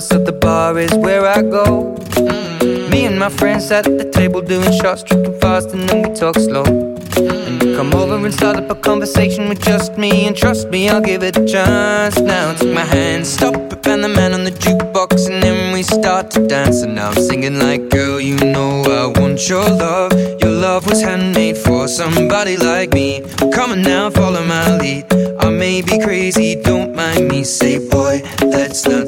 So the bar is where I go. Mm-hmm. Me and my friends sat at the table doing shots, tripping fast, and then we talk slow. And you come over and start up a conversation with just me, and trust me, I'll give it a chance. Now take my hand, stop it, and the man on the jukebox, and then we start to dance. And now I'm singing like, girl, you know I want your love. Your love was handmade for somebody like me. Come on now, follow my lead. I may be crazy, don't mind me. Say, boy, let's not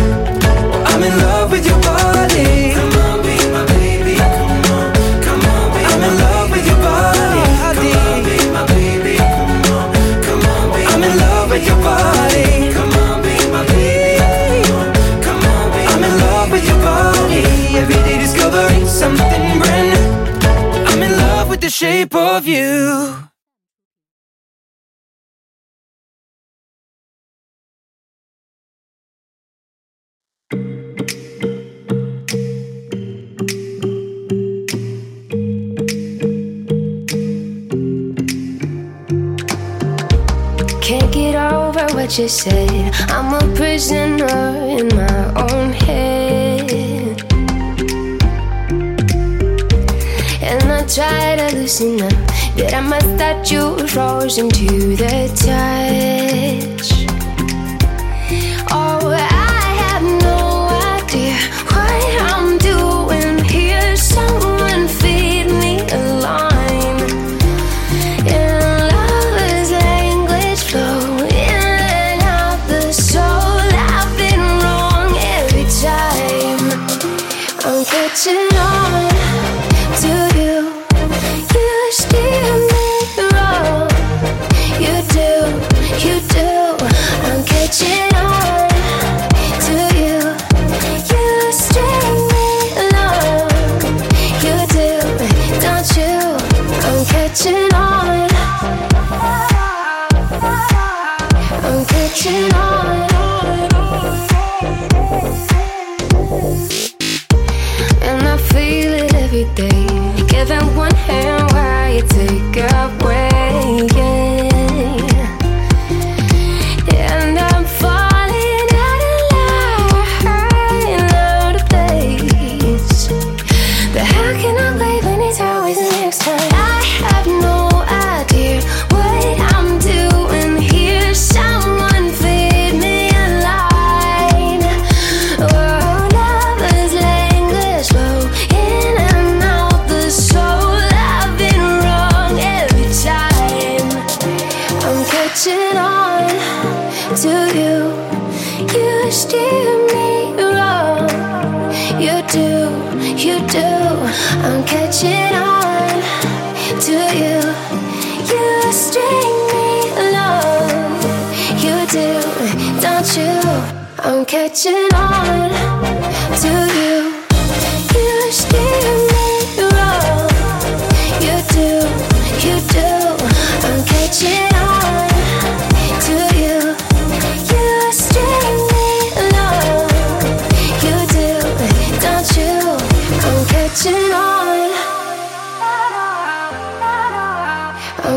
I'm in love with your body. Come on, be my baby. Come on, come on, be I'm in love with your body. Come on, be my baby. Come on, come on, be I'm in love with your body. Come on, be my baby. Come on, be I'm in love with your body. Every day discovering something brand new. I'm in love with the shape of you. Can't get over what you said. I'm a prisoner in my own head. And I try to loosen up, but I must that you frozen to the tide.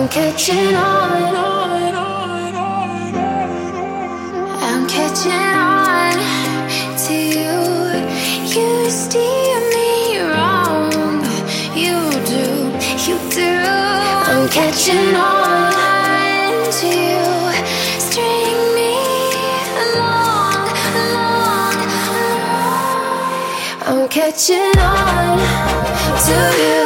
I'm catching on. I'm catching on to you. You steer me wrong. You do, you do. I'm catching on to you. String me along, along, along. I'm catching on to you.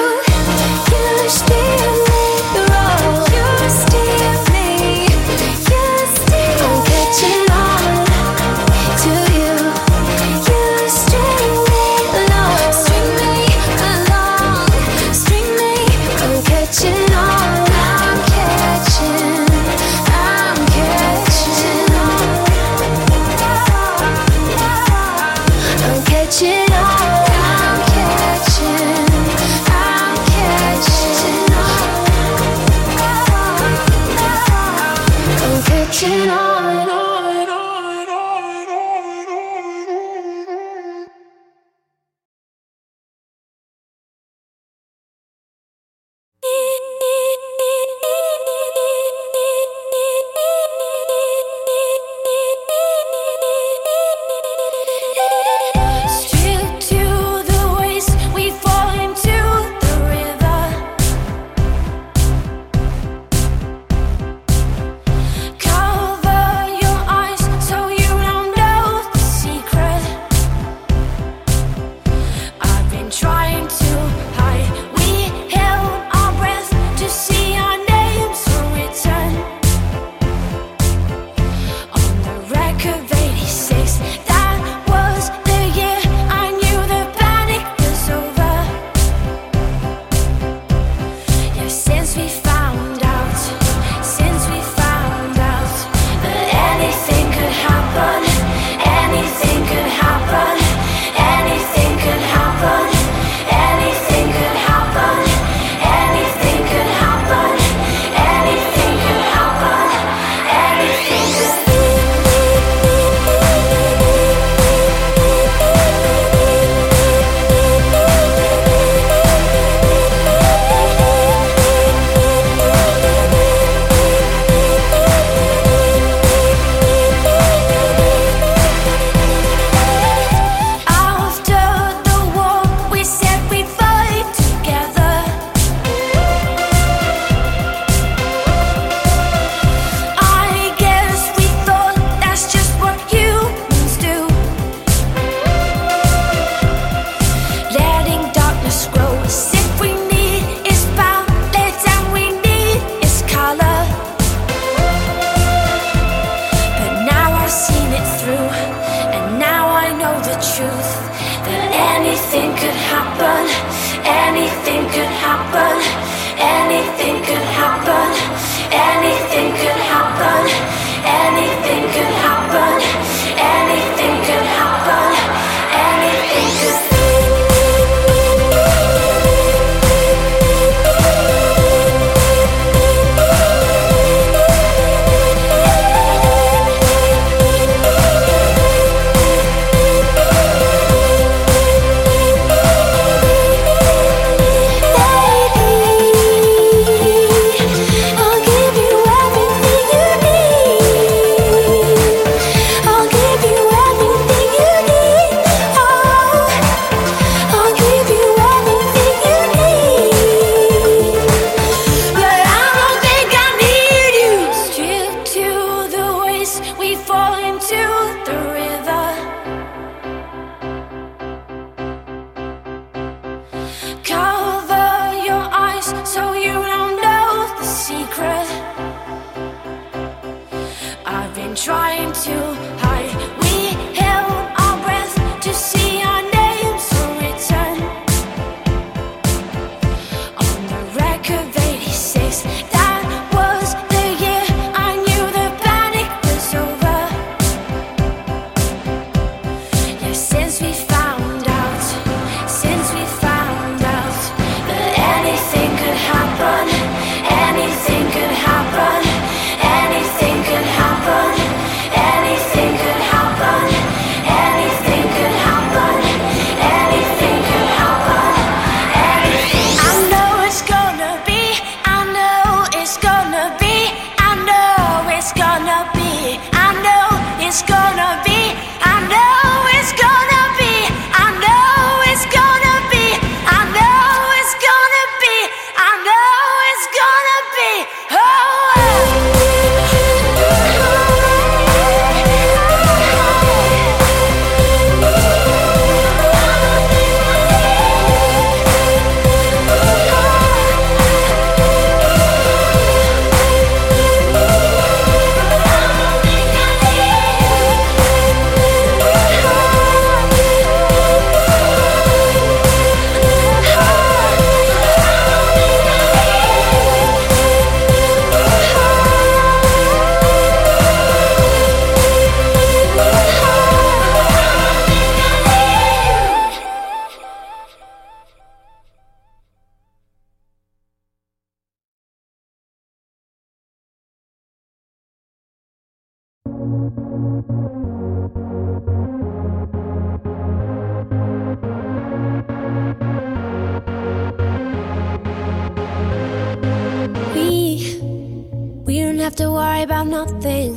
have to worry about nothing.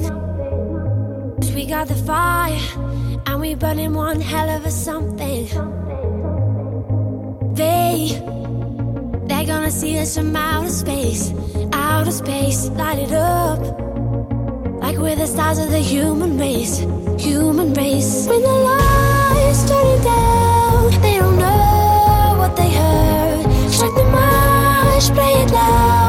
Cause we got the fire, and we burning one hell of a something. They, they're gonna see us from outer space, outer space, light it up. We're the stars of the human race, human race. When the lights turn down, they don't know what they heard. Strike the march, play it loud.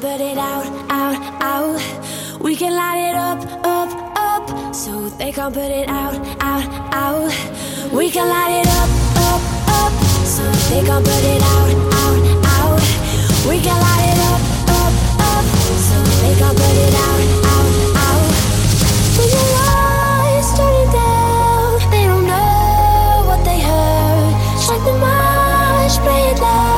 Put it out, out, out. We can light it up, up, up. So they can't put it out, out, out. We can light it up, up, up. So they can't put it out, out, out. We can light it up, up, up. So they can't put it out, out, out. When your eyes turning down, they don't know what they heard. Strike the match, play it loud.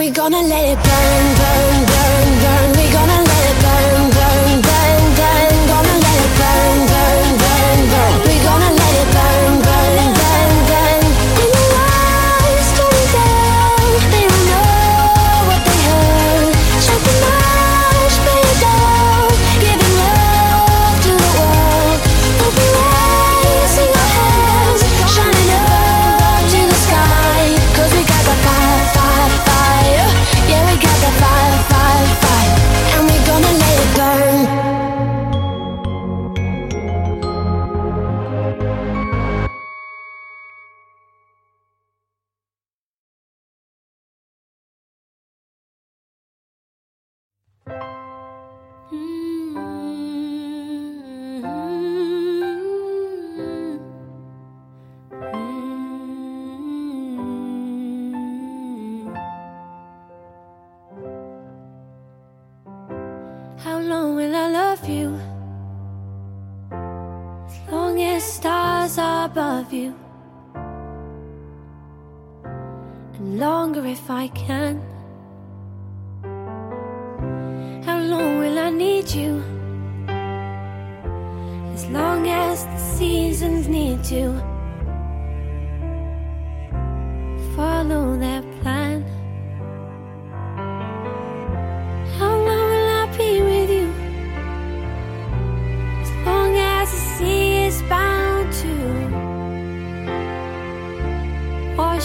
we gonna let it burn, burn, burn, burn.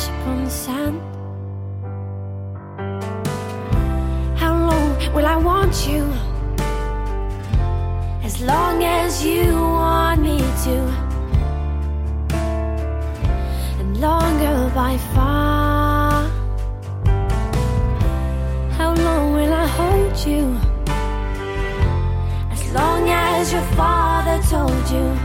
the sand. How long will I want you? As long as you want me to, and longer by far. How long will I hold you? As long as your father told you.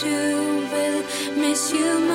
Do will miss you